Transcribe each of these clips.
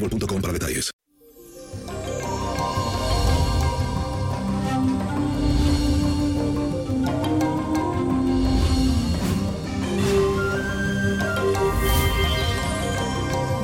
para detalles.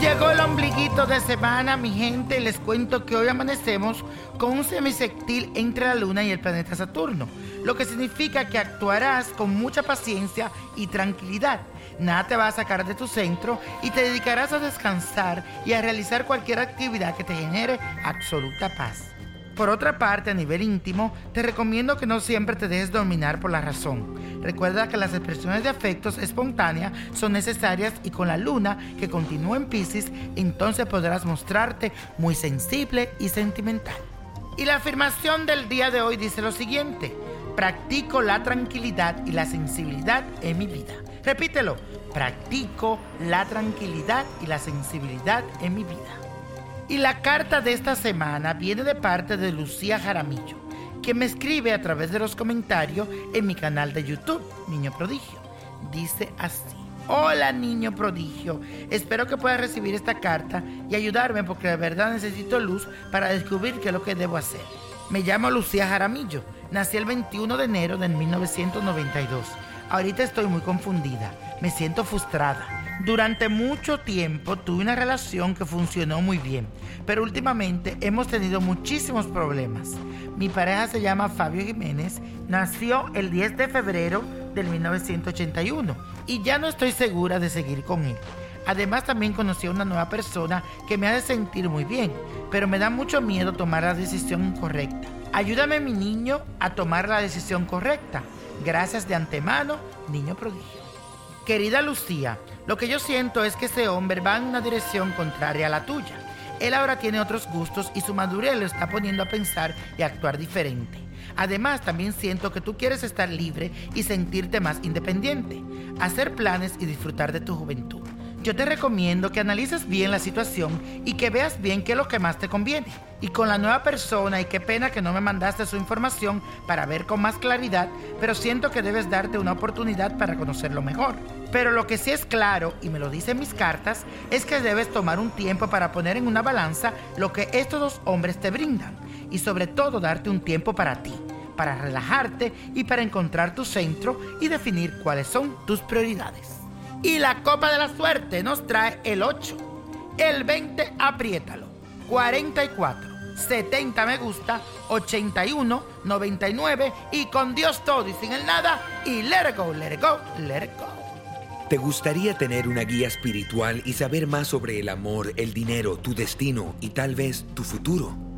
Llegó el ombliguito de semana, mi gente. Les cuento que hoy amanecemos con un semisectil entre la Luna y el planeta Saturno, lo que significa que actuarás con mucha paciencia y tranquilidad. Nada te va a sacar de tu centro y te dedicarás a descansar y a realizar cualquier actividad que te genere absoluta paz. Por otra parte, a nivel íntimo, te recomiendo que no siempre te dejes dominar por la razón. Recuerda que las expresiones de afectos espontáneas son necesarias y con la luna que continúa en Pisces, entonces podrás mostrarte muy sensible y sentimental. Y la afirmación del día de hoy dice lo siguiente, practico la tranquilidad y la sensibilidad en mi vida. Repítelo, practico la tranquilidad y la sensibilidad en mi vida. Y la carta de esta semana viene de parte de Lucía Jaramillo, que me escribe a través de los comentarios en mi canal de YouTube, Niño Prodigio. Dice así. Hola niño prodigio, espero que puedas recibir esta carta y ayudarme porque de verdad necesito luz para descubrir qué es lo que debo hacer. Me llamo Lucía Jaramillo, nací el 21 de enero de 1992. Ahorita estoy muy confundida, me siento frustrada. Durante mucho tiempo tuve una relación que funcionó muy bien, pero últimamente hemos tenido muchísimos problemas. Mi pareja se llama Fabio Jiménez, nació el 10 de febrero del 1981 y ya no estoy segura de seguir con él. Además también conocí a una nueva persona que me hace sentir muy bien, pero me da mucho miedo tomar la decisión incorrecta. Ayúdame mi niño a tomar la decisión correcta. Gracias de antemano, niño prodigio. Querida Lucía, lo que yo siento es que ese hombre va en una dirección contraria a la tuya. Él ahora tiene otros gustos y su madurez lo está poniendo a pensar y actuar diferente. Además, también siento que tú quieres estar libre y sentirte más independiente, hacer planes y disfrutar de tu juventud. Yo te recomiendo que analices bien la situación y que veas bien qué es lo que más te conviene. Y con la nueva persona, y qué pena que no me mandaste su información para ver con más claridad, pero siento que debes darte una oportunidad para conocerlo mejor. Pero lo que sí es claro, y me lo dicen mis cartas, es que debes tomar un tiempo para poner en una balanza lo que estos dos hombres te brindan. Y sobre todo darte un tiempo para ti, para relajarte y para encontrar tu centro y definir cuáles son tus prioridades. Y la copa de la suerte nos trae el 8, el 20, apriétalo, 44, 70 me gusta, 81, 99 y con Dios todo y sin el nada y let it go, let go, let go. ¿Te gustaría tener una guía espiritual y saber más sobre el amor, el dinero, tu destino y tal vez tu futuro?